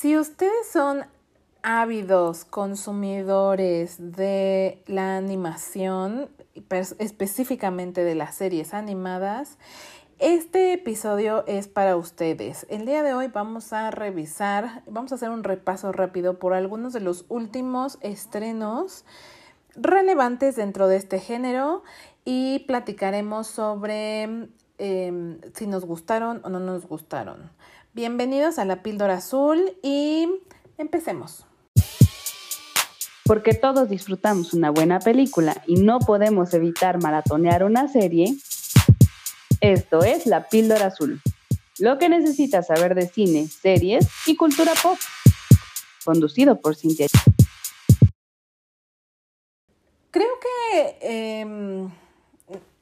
Si ustedes son ávidos consumidores de la animación, específicamente de las series animadas, este episodio es para ustedes. El día de hoy vamos a revisar, vamos a hacer un repaso rápido por algunos de los últimos estrenos relevantes dentro de este género y platicaremos sobre em, si nos gustaron o no nos gustaron. Bienvenidos a la píldora azul y empecemos. Porque todos disfrutamos una buena película y no podemos evitar maratonear una serie, esto es La píldora azul. Lo que necesitas saber de cine, series y cultura pop. Conducido por Cintia. Creo que... Em,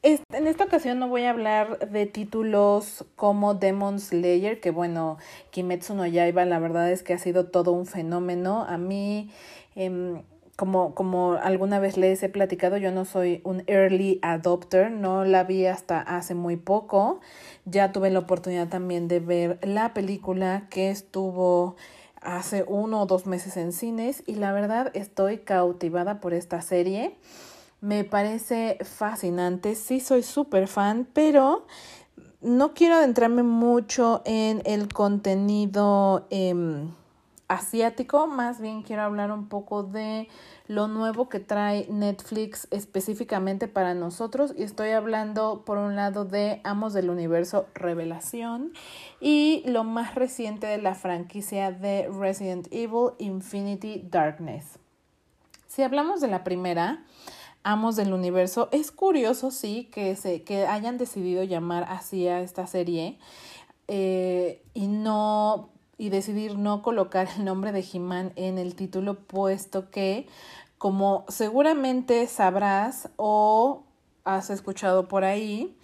en esta ocasión no voy a hablar de títulos como Demon Slayer, que bueno, Kimetsu no Yaiba la verdad es que ha sido todo un fenómeno. A mí, em, como, como alguna vez les he platicado, yo no soy un early adopter, no la vi hasta hace muy poco. Ya tuve la oportunidad también de ver la película que estuvo hace uno o dos meses en cines y la verdad estoy cautivada por esta serie. Me parece fascinante, sí soy súper fan, pero no quiero adentrarme mucho en el contenido em, asiático, más bien quiero hablar un poco de lo nuevo que trae Netflix específicamente para nosotros. Y estoy hablando por un lado de Amos del Universo Revelación y lo más reciente de la franquicia de Resident Evil Infinity Darkness. Si hablamos de la primera, amos del universo. Es curioso, sí, que, se, que hayan decidido llamar así a esta serie eh, y no y decidir no colocar el nombre de He-Man en el título, puesto que, como seguramente sabrás o has escuchado por ahí,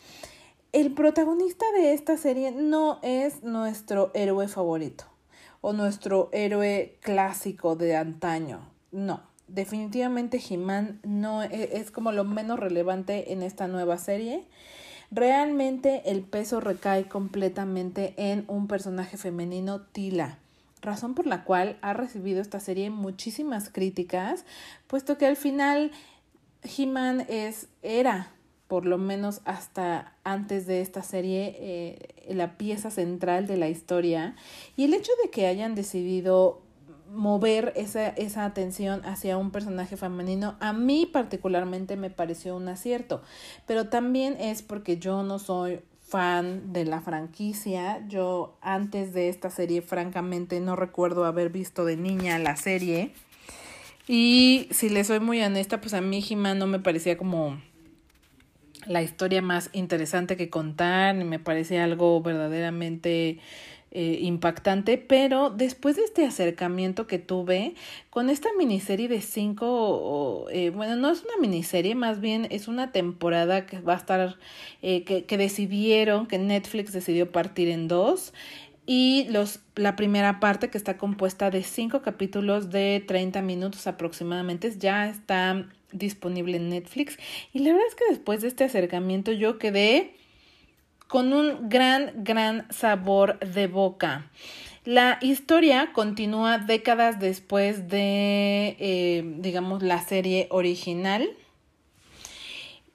el protagonista de esta serie no es nuestro héroe favorito o nuestro héroe clásico de antaño. No definitivamente He-Man no e, es, como lo menos relevante en esta nueva serie. Realmente el peso recae completamente en un personaje femenino, Tila, razón por la cual ha recibido esta serie muchísimas críticas, puesto que al final He-Man es, era, por lo menos hasta antes de esta serie, eh, la pieza central de la historia. Y el hecho de que hayan decidido mover esa, esa atención hacia un personaje femenino, a mí particularmente me pareció un acierto, pero también es porque yo no soy fan de la franquicia. Yo antes de esta serie, francamente, no recuerdo haber visto de niña la serie. Y si le soy muy honesta, pues a mí Jima no me parecía como la historia más interesante que contar, me parecía algo verdaderamente eh, impactante, pero después de este acercamiento que tuve con esta miniserie de cinco, eh, bueno, no es una miniserie, más bien es una temporada que va a estar, eh, que, decidieron, que Netflix decidió partir en dos. Y los, la primera parte que está compuesta de cinco capítulos de 30 minutos aproximadamente ya está disponible en Netflix. Y la verdad es que después de este acercamiento yo quedé con un gran, gran sabor de boca. La historia continúa décadas después de, eh, digamos, la serie original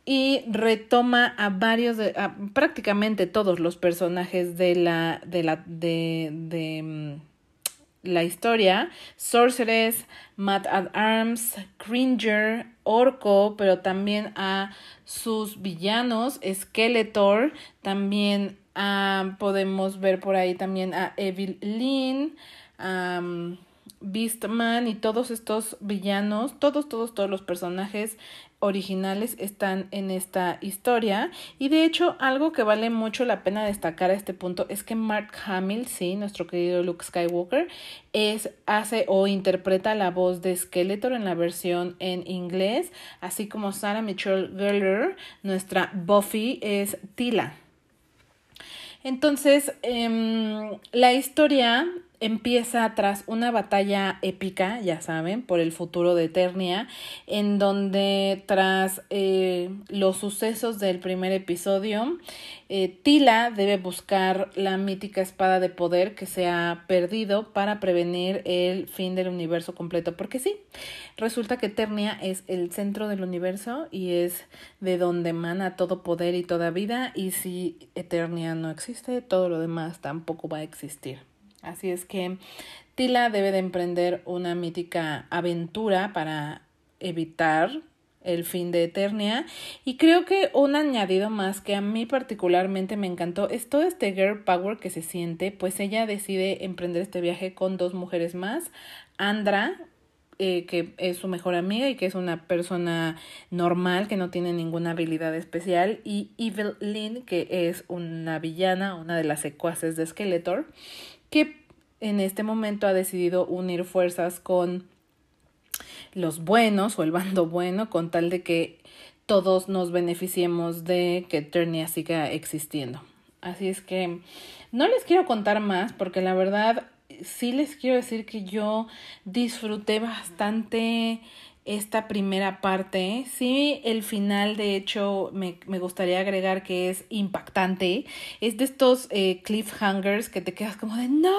y retoma a varios, prácticamente todos los personajes de la, de la, de, de mm, la historia, Sorceress, Matt at Arms, Cringer, Orco, pero también a sus villanos, Skeletor, también podemos ver por ahí también a Evil Lynn, Beastman y todos estos villanos, todos, todos, todos los personajes originales están en esta historia y de hecho algo que vale mucho la pena destacar a este punto es que Mark Hamill, sí, nuestro querido Luke Skywalker, es, hace o interpreta la voz de Skeletor en la versión en inglés, así como Sarah Michelle Gellar, nuestra Buffy, es Tila. Entonces, em, la historia empieza tras una batalla épica, ya saben, por el futuro de Eternia, en donde tras eh, los sucesos del primer episodio, eh, Tila debe buscar la mítica espada de poder que se ha perdido para prevenir el fin del universo completo. Porque sí, resulta que Eternia es el centro del universo y es de donde emana todo poder y toda vida. Y si Eternia no existe, todo lo demás tampoco va a existir. Así es que Tila debe de emprender una mítica aventura para evitar el fin de Eternia. Y creo que un añadido más que a mí particularmente me encantó es todo este girl power que se siente, pues ella decide emprender este viaje con dos mujeres más, Andra, eh, que es su mejor amiga y que es una persona normal, que no tiene ninguna habilidad especial, y Evil Lynn, que es una villana, una de las secuaces de Skeletor, que en este momento ha decidido unir fuerzas con los buenos o el bando bueno con tal de que todos nos beneficiemos de que Eternia siga existiendo. Así es que no les quiero contar más porque la verdad sí les quiero decir que yo disfruté bastante esta primera parte. Sí, el final, de hecho, me, me gustaría agregar que es impactante. Es de estos eh, cliffhangers que te quedas como de, no,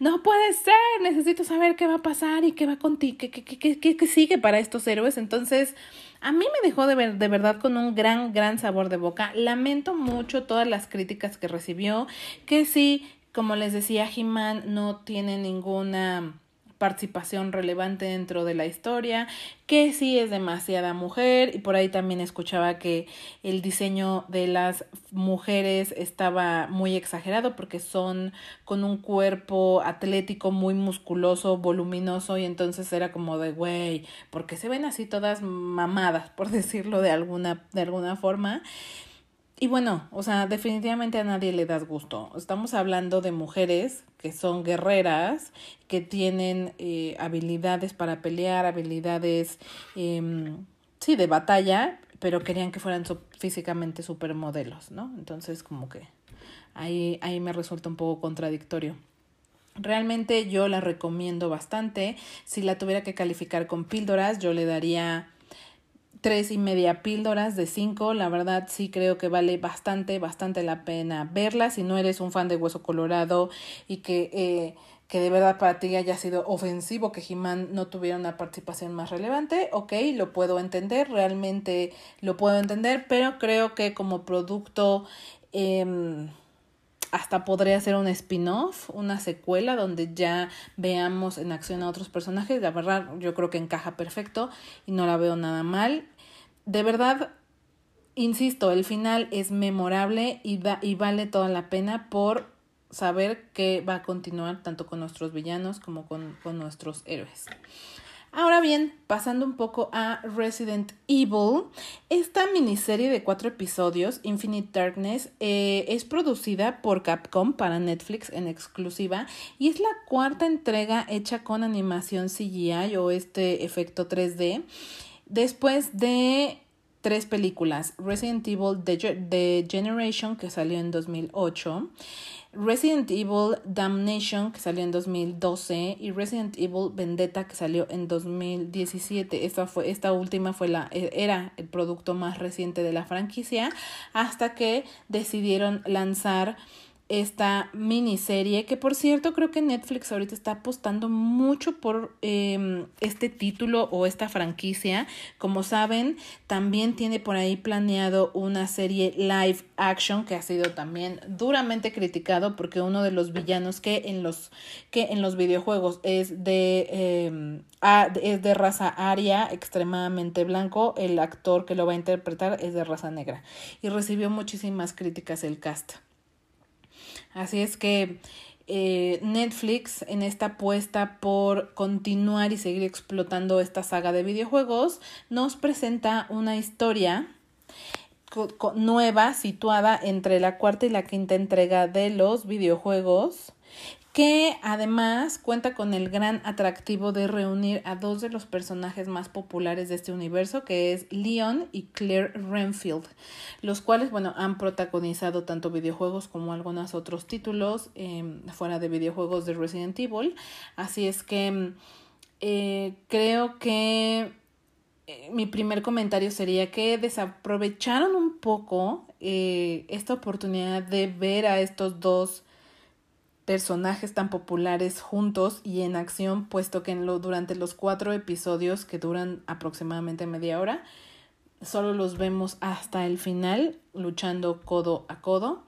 no puede ser, necesito saber qué va a pasar y qué va contigo, qué, qué, qué, qué, sigue para estos héroes. Entonces, a mí me dejó de, ver, de verdad con un gran, gran sabor de boca. Lamento mucho todas las críticas que recibió, que sí, como les decía, He-Man no tiene ninguna participación relevante dentro de la historia, que sí es demasiada mujer y por ahí también escuchaba que el diseño de las mujeres estaba muy exagerado porque son con un cuerpo atlético muy musculoso, voluminoso y entonces era como de güey, porque se ven así todas mamadas, por decirlo de alguna de alguna forma. Y bueno, o sea, definitivamente a nadie le das gusto. Estamos hablando de mujeres que son guerreras, que tienen eh, habilidades para pelear, habilidades, eh, sí, de batalla, pero querían que fueran físicamente supermodelos, ¿no? Entonces, como que ahí, ahí me resulta un poco contradictorio. Realmente yo la recomiendo bastante. Si la tuviera que calificar con píldoras, yo le daría tres y media píldoras de cinco. La verdad sí creo que vale bastante, bastante la pena verla. Si no eres un fan de Hueso Colorado y que, eh, que de verdad para ti haya sido ofensivo que He-Man no tuviera una participación más relevante, ok, lo puedo entender, realmente lo puedo entender, pero creo que como producto... Eh, hasta podría ser un spin-off, una secuela donde ya veamos en acción a otros personajes. La verdad, yo creo que encaja perfecto y no la veo nada mal de verdad, insisto, el final es memorable y, y vale toda la pena por saber que va a continuar tanto con nuestros villanos como con, con nuestros héroes. Ahora bien, pasando un poco a Resident Evil, esta miniserie de cuatro episodios, Infinite Darkness, eh, es producida por Capcom para Netflix en exclusiva y es la cuarta entrega hecha con animación CGI o este efecto 3D Después de tres películas, Resident Evil The, Generation, que salió en 2008, Resident Evil Damnation, que salió en 2012, y Resident Evil Vendetta, que salió en 2017. Esta, fue, esta última fue la, era el producto más reciente de la franquicia, hasta que decidieron lanzar esta miniserie que por cierto creo que Netflix ahorita está apostando mucho por eh, este título o esta franquicia. Como saben también tiene por ahí planeado una serie live action que ha sido también duramente criticado porque uno de los villanos que en los que en los videojuegos es de eh, es de raza aria extremadamente blanco el actor que lo va a interpretar es de raza negra. Y recibió muchísimas críticas el cast Así es que eh, Netflix en esta apuesta por continuar y seguir explotando esta saga de videojuegos nos presenta una historia nueva situada entre la cuarta y la quinta entrega de los videojuegos que además cuenta con el gran atractivo de reunir a dos de los personajes más populares de este universo, que es Leon y Claire Renfield, los cuales, bueno, han protagonizado tanto videojuegos como algunos otros títulos em, fuera de videojuegos de Resident Evil. Así es que eh, creo que eh, mi primer comentario sería que desaprovecharon un poco eh, esta oportunidad de ver a estos dos personajes tan populares juntos y en acción, puesto que en lo, durante los cuatro episodios que duran aproximadamente media hora, solo los vemos hasta el final luchando codo a codo.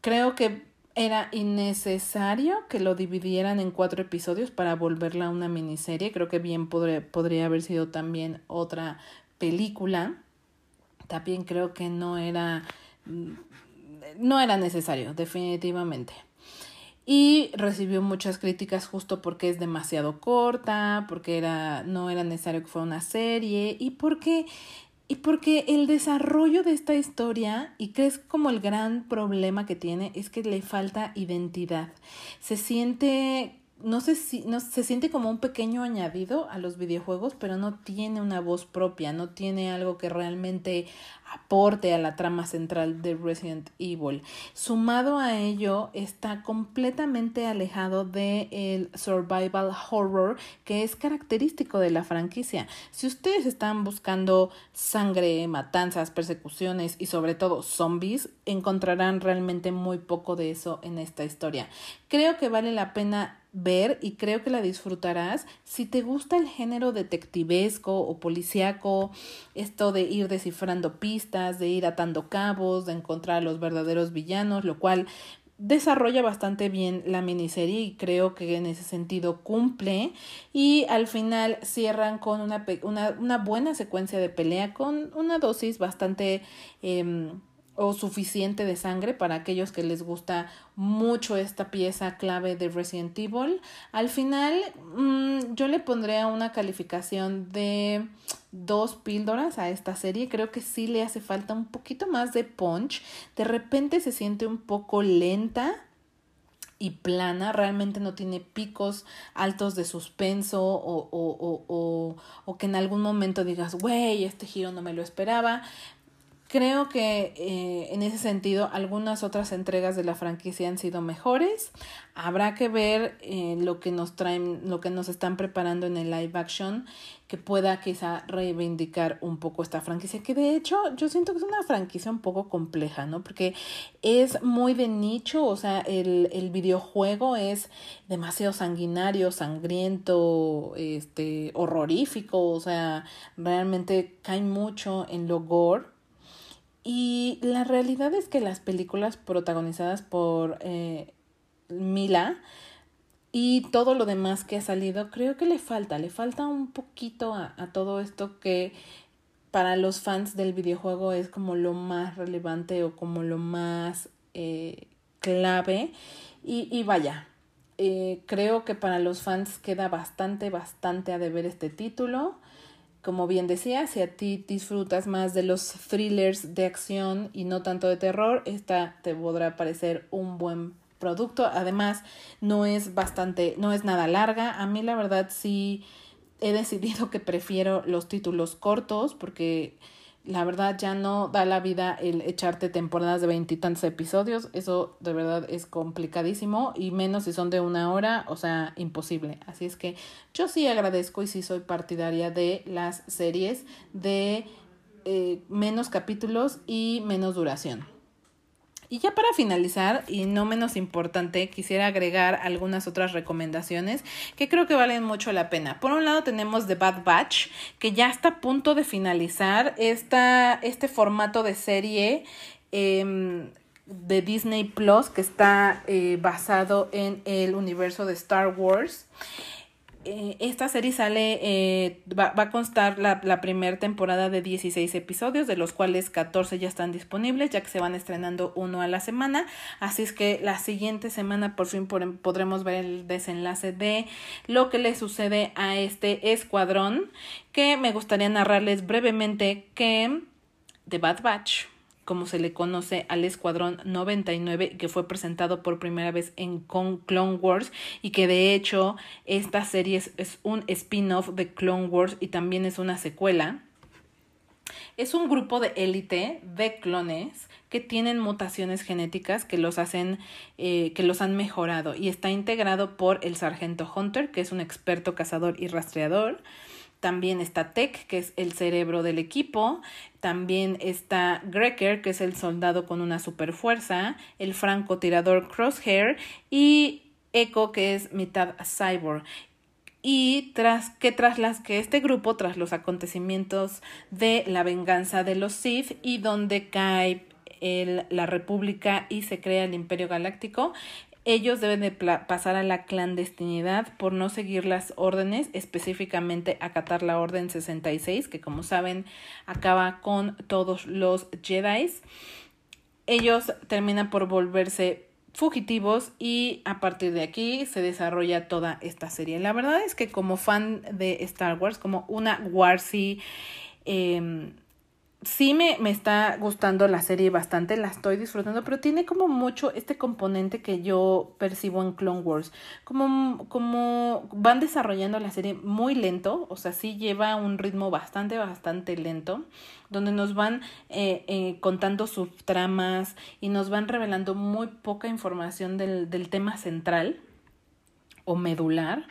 Creo que era innecesario que lo dividieran en cuatro episodios para volverla una miniserie. Creo que bien podría, podría haber sido también otra película. También creo que no era no era necesario, definitivamente y recibió muchas críticas justo porque es demasiado corta, porque era no era necesario que fuera una serie y porque y porque el desarrollo de esta historia, y que es como el gran problema que tiene, es que le falta identidad. Se siente no sé si no se siente como un pequeño añadido a los videojuegos, pero no tiene una voz propia, no tiene algo que realmente aporte a la trama central de Resident Evil. Sumado a ello, está completamente alejado del el survival horror que es característico de la franquicia. Si ustedes están buscando sangre, matanzas, persecuciones y sobre todo zombies, encontrarán realmente muy poco de eso en esta historia. Creo que vale la pena ver y creo que la disfrutarás. Si te gusta el género detectivesco o policíaco, esto de ir descifrando pistas, de ir atando cabos, de encontrar a los verdaderos villanos, lo cual desarrolla bastante bien la miniserie y creo que en ese sentido cumple. Y al final cierran con una, una, una buena secuencia de pelea con una dosis bastante eh, o suficiente de sangre para aquellos que les gusta mucho esta pieza clave de Resident Evil. Al final mmm, yo le pondría una calificación de dos píldoras a esta serie. Creo que sí le hace falta un poquito más de punch. De repente se siente un poco lenta y plana, realmente no tiene picos altos de suspenso o, o, o, o, o que en algún momento digas, güey, este giro no me lo esperaba. Creo que eh, en ese sentido algunas otras entregas de la franquicia han sido mejores. Habrá que ver eh, lo que nos traen, lo que nos están preparando en el live action, que pueda quizá reivindicar un poco esta franquicia, que de hecho yo siento que es una franquicia un poco compleja, ¿no? Porque es muy de nicho, o sea, el, el videojuego es demasiado sanguinario, sangriento, este, horrorífico, o sea, realmente cae mucho en lo gore y la realidad es que las películas protagonizadas por eh, Mila y todo lo demás que ha salido, creo que le falta, le falta un poquito a, a todo esto que para los fans del videojuego es como lo más relevante o como lo más eh, clave. Y, y vaya, eh, creo que para los fans queda bastante, bastante a deber este título. Como bien decía, si a ti disfrutas más de los thrillers de acción y no tanto de terror, esta te podrá parecer un buen producto. Además, no es bastante, no es nada larga. A mí la verdad sí he decidido que prefiero los títulos cortos porque la verdad ya no da la vida el echarte temporadas de veintitantos episodios. Eso de verdad es complicadísimo y menos si son de una hora, o sea, imposible. Así es que yo sí agradezco y sí soy partidaria de las series de eh, menos capítulos y menos duración. Y ya para finalizar, y no menos importante, quisiera agregar algunas otras recomendaciones que creo que valen mucho la pena. Por un lado tenemos The Bad Batch, que ya está a punto de finalizar esta, este formato de serie eh, de Disney Plus que está eh, basado en el universo de Star Wars. Eh, esta serie sale, eh, va, va, a constar la, la primera temporada de 16 episodios, de los cuales 14 ya están disponibles, ya que se van estrenando uno a la semana. Así es que la siguiente semana por fin podremos ver el desenlace de lo que le sucede a este escuadrón, que me gustaría narrarles brevemente que The Bad Batch como se le conoce al Escuadrón 99, que fue presentado por primera vez en Clone Wars y que de hecho esta serie es, un spin-off de Clone Wars y también es una secuela. Es un grupo de élite de clones que tienen mutaciones genéticas que los hacen, eh, que los han mejorado y está integrado por el sargento Hunter, que es un experto cazador y rastreador. También está Tech, que es el cerebro del equipo. También está Greker, que es el soldado con una super fuerza. El francotirador Crosshair. Y Echo, que es mitad cyborg y tras que tras las que este grupo tras los acontecimientos de la venganza de los Sith y donde cae el, la República y se crea el Imperio Galáctico, ellos deben de pasar a la clandestinidad por no seguir las órdenes, específicamente acatar la Orden 66, que como saben acaba con todos los Jedi. Ellos terminan por volverse fugitivos y a partir de aquí se desarrolla toda esta serie. La verdad es que como fan de Star Wars, como una Warsy, eh, sí me, me está gustando la serie bastante, la estoy disfrutando, pero tiene como mucho este componente que yo percibo en Clone Wars. Como, como van desarrollando la serie muy lento, o sea, sí lleva un ritmo bastante, bastante lento, donde nos van eh, eh, contando sus tramas y nos van revelando muy poca información del, del tema central o medular,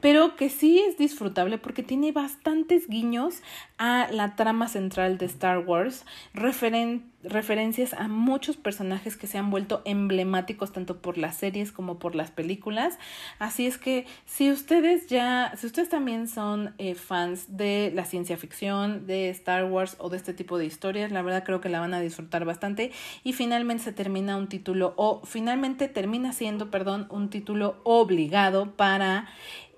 pero que sí es disfrutable porque tiene bastantes guiños a la trama central de Star Wars, referencias a muchos personajes que se han vuelto emblemáticos tanto por las series como por las películas. Así es que si ustedes ya, si ustedes también son eh, fans de la ciencia ficción, de Star Wars o de este tipo de historias, la verdad creo que la van a disfrutar bastante y finalmente se termina un título o finalmente termina siendo, perdón, un título obligado para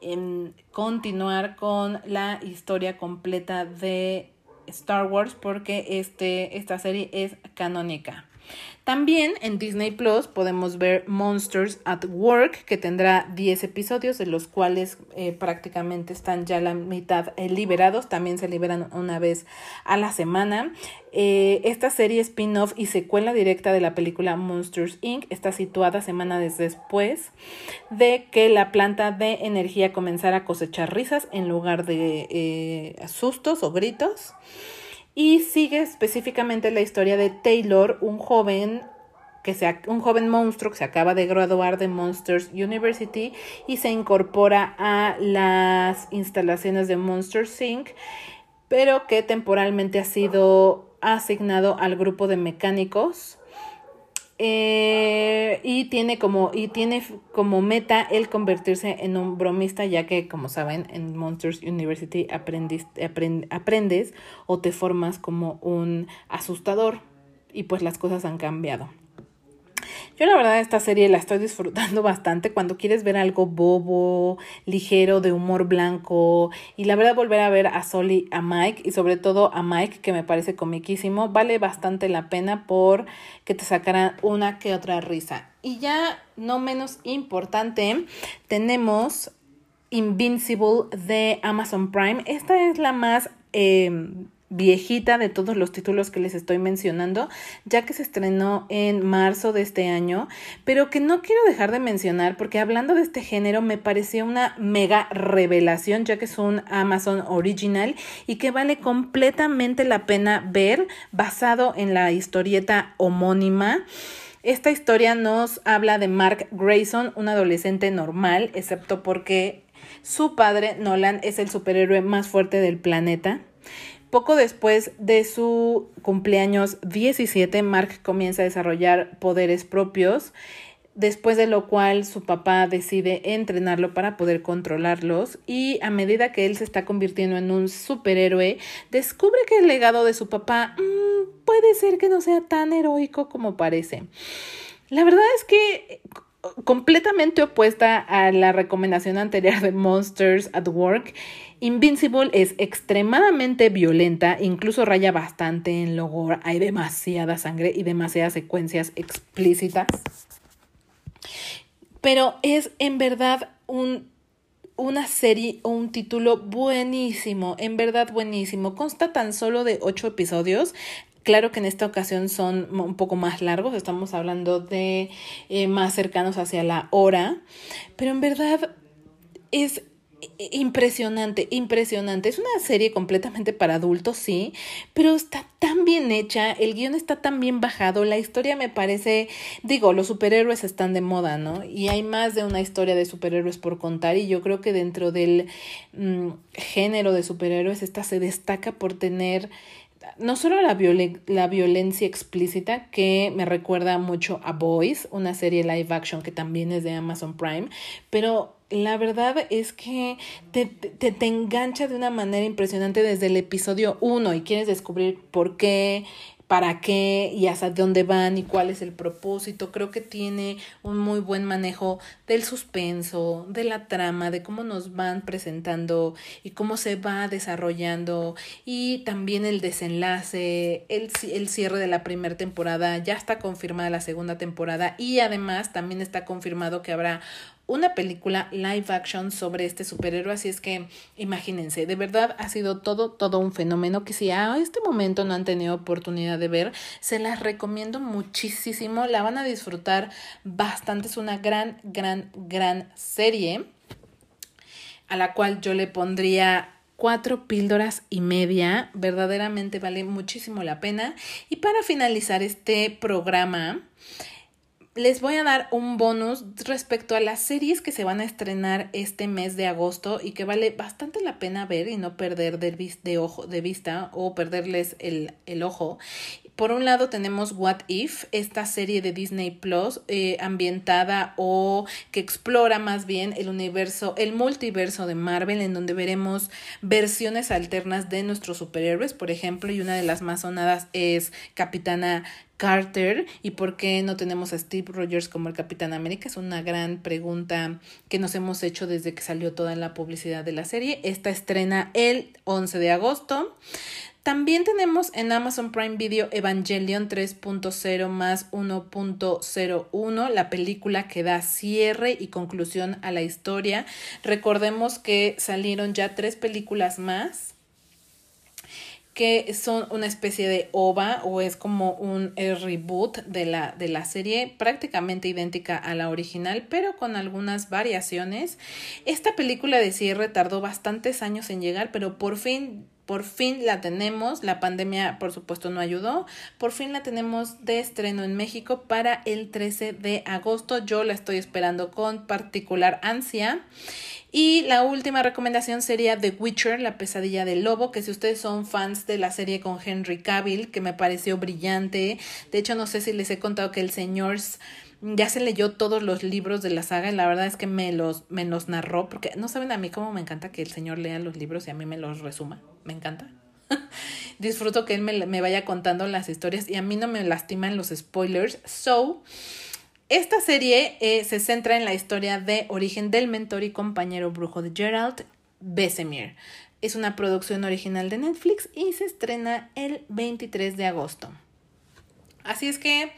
em, continuar con la historia completa de Star Wars porque este, esta serie es canónica. También en Disney Plus podemos ver Monsters at Work, que tendrá 10 episodios, de los cuales eh, prácticamente están ya la mitad eh, liberados. También se liberan una vez a la semana. Eh, esta serie spin-off y secuela directa de la película Monsters Inc. está situada semanas después de que la planta de energía comenzara a cosechar risas en lugar de sustos o gritos. Y sigue específicamente la historia de Taylor, un joven que sea un joven monstruo que se acaba de graduar de Monsters University y se incorpora a las instalaciones de Monsters Inc., pero que temporalmente ha sido asignado al grupo de mecánicos eh, y tiene como y tiene como meta el convertirse en un bromista ya que como saben en Monsters University aprendes o te formas como un asustador y pues las cosas han cambiado. Yo la verdad esta serie la estoy disfrutando bastante cuando quieres ver algo bobo, ligero, de humor blanco y la verdad volver a ver a Soli, a Mike y sobre todo a Mike que me parece comiquísimo, vale bastante la pena por que te sacaran una que otra risa. Y ya no menos importante, tenemos Invincible de Amazon Prime. Esta es la más eh, viejita de todos los títulos que les estoy mencionando, ya que se estrenó en marzo de este año, pero que no quiero dejar de mencionar porque hablando de este género me pareció una mega revelación, ya que es un Amazon original y que vale completamente la pena ver basado en la historieta homónima. Esta historia nos habla de Mark Grayson, un adolescente normal, excepto porque su padre, Nolan, es el superhéroe más fuerte del planeta. Poco después de su cumpleaños 17, Mark comienza a desarrollar poderes propios, después de lo cual su papá decide entrenarlo para poder controlarlos y a medida que él se está convirtiendo en un superhéroe, descubre que el legado de su papá mm, puede ser que no sea tan heroico como parece. La verdad es que completamente opuesta a la recomendación anterior de Monsters at Work, Invincible es extremadamente violenta, incluso raya bastante en lo gore. Hay demasiada sangre y demasiadas secuencias explícitas. Pero es en verdad un, una serie o un título buenísimo, en verdad buenísimo. Consta tan solo de ocho episodios. Claro que en esta ocasión son un poco más largos, estamos hablando de eh, más cercanos hacia la hora, pero en verdad es impresionante, impresionante. Es una serie completamente para adultos, sí, pero está tan bien hecha, el guion está tan bien bajado, la historia me parece, digo, los superhéroes están de moda, ¿no? Y hay más de una historia de superhéroes por contar y yo creo que dentro del mm, género de superhéroes esta se destaca por tener no solo la, la violencia explícita, que me recuerda mucho a Boys, una serie live action que también es de Amazon Prime, pero la verdad es que te, te, te, engancha de una manera impresionante desde el episodio 1 y quieres descubrir por qué, para qué y hasta dónde van y cuál es el propósito. Creo que tiene un muy buen manejo del suspenso, de la trama, de cómo nos van presentando y cómo se va desarrollando y también el desenlace, el, el cierre de la primera temporada. Ya está confirmada la segunda temporada y además también está confirmado que habrá una película live action sobre este superhéroe, así es que imagínense, de verdad ha sido todo, todo un fenómeno que si a este momento no han tenido oportunidad de ver, se las recomiendo muchísimo, la van a disfrutar bastante, es una gran, gran, gran serie a la cual yo le pondría cuatro píldoras y media, verdaderamente vale muchísimo la pena. Y para finalizar este programa, les voy a dar un bonus respecto a las series que se van a estrenar este mes de agosto y que vale bastante la pena ver y no perder de, ojo, de vista o perderles el, el ojo. Por un lado tenemos What If, esta serie de Disney Plus eh, ambientada o que explora más bien el universo, el multiverso de Marvel, en donde veremos versiones alternas de nuestros superhéroes, por ejemplo, y una de las más sonadas es Capitana Carter y por qué no tenemos a Steve Rogers como el Capitán América. Es una gran pregunta que nos hemos hecho desde que salió toda la publicidad de la serie. Esta estrena el 11 de agosto. También tenemos en Amazon Prime Video Evangelion 3.0 más 1.01, la película que da cierre y conclusión a la historia. Recordemos que salieron ya tres películas más que son una especie de OVA o es como un reboot de la, de la serie prácticamente idéntica a la original pero con algunas variaciones. Esta película de cierre tardó bastantes años en llegar pero por fin por fin la tenemos, la pandemia por supuesto no ayudó, por fin la tenemos de estreno en México para el 13 de agosto, yo la estoy esperando con particular ansia. Y la última recomendación sería The Witcher, la pesadilla del lobo, que si ustedes son fans de la serie con Henry Cavill, que me pareció brillante, de hecho no sé si les he contado que el señor ya se leyó todos los libros de la saga y la verdad es que me los, me los narró, porque no saben a mí cómo me encanta que el señor lea los libros y a mí me los resuma, me encanta. Disfruto que él me, me, vaya contando las historias y a mí no me lastiman los spoilers. So, esta serie eh, se centra en la historia de origen del mentor y compañero brujo de Gerald, Besemir. Es una producción original de Netflix y se estrena el 23 de agosto. Así es que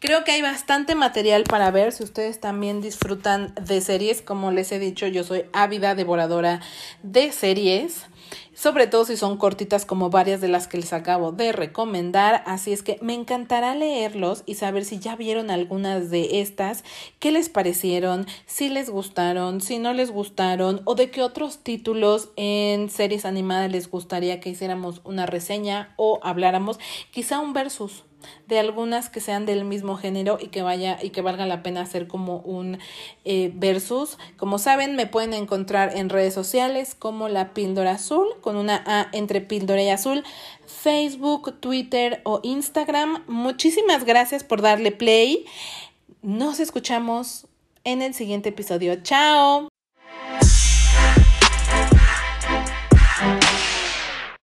creo que hay bastante material para ver si ustedes también disfrutan de series. Como les he dicho, yo soy ávida devoradora de series sobre todo si son cortitas como varias de las que les acabo de recomendar. Así es que me encantará leerlos y saber si ya vieron algunas de estas, qué les parecieron, si les gustaron, si no les gustaron o de qué otros títulos en series animadas les gustaría que hiciéramos una reseña o habláramos, quizá un versus de algunas que sean del mismo género y que vaya y que valga la pena hacer como un eh, versus. Como saben, me pueden encontrar en redes sociales como la píldora azul, con una A entre píldora y azul, Facebook, Twitter o Instagram. Muchísimas gracias por darle play. Nos escuchamos en el siguiente episodio. Chao.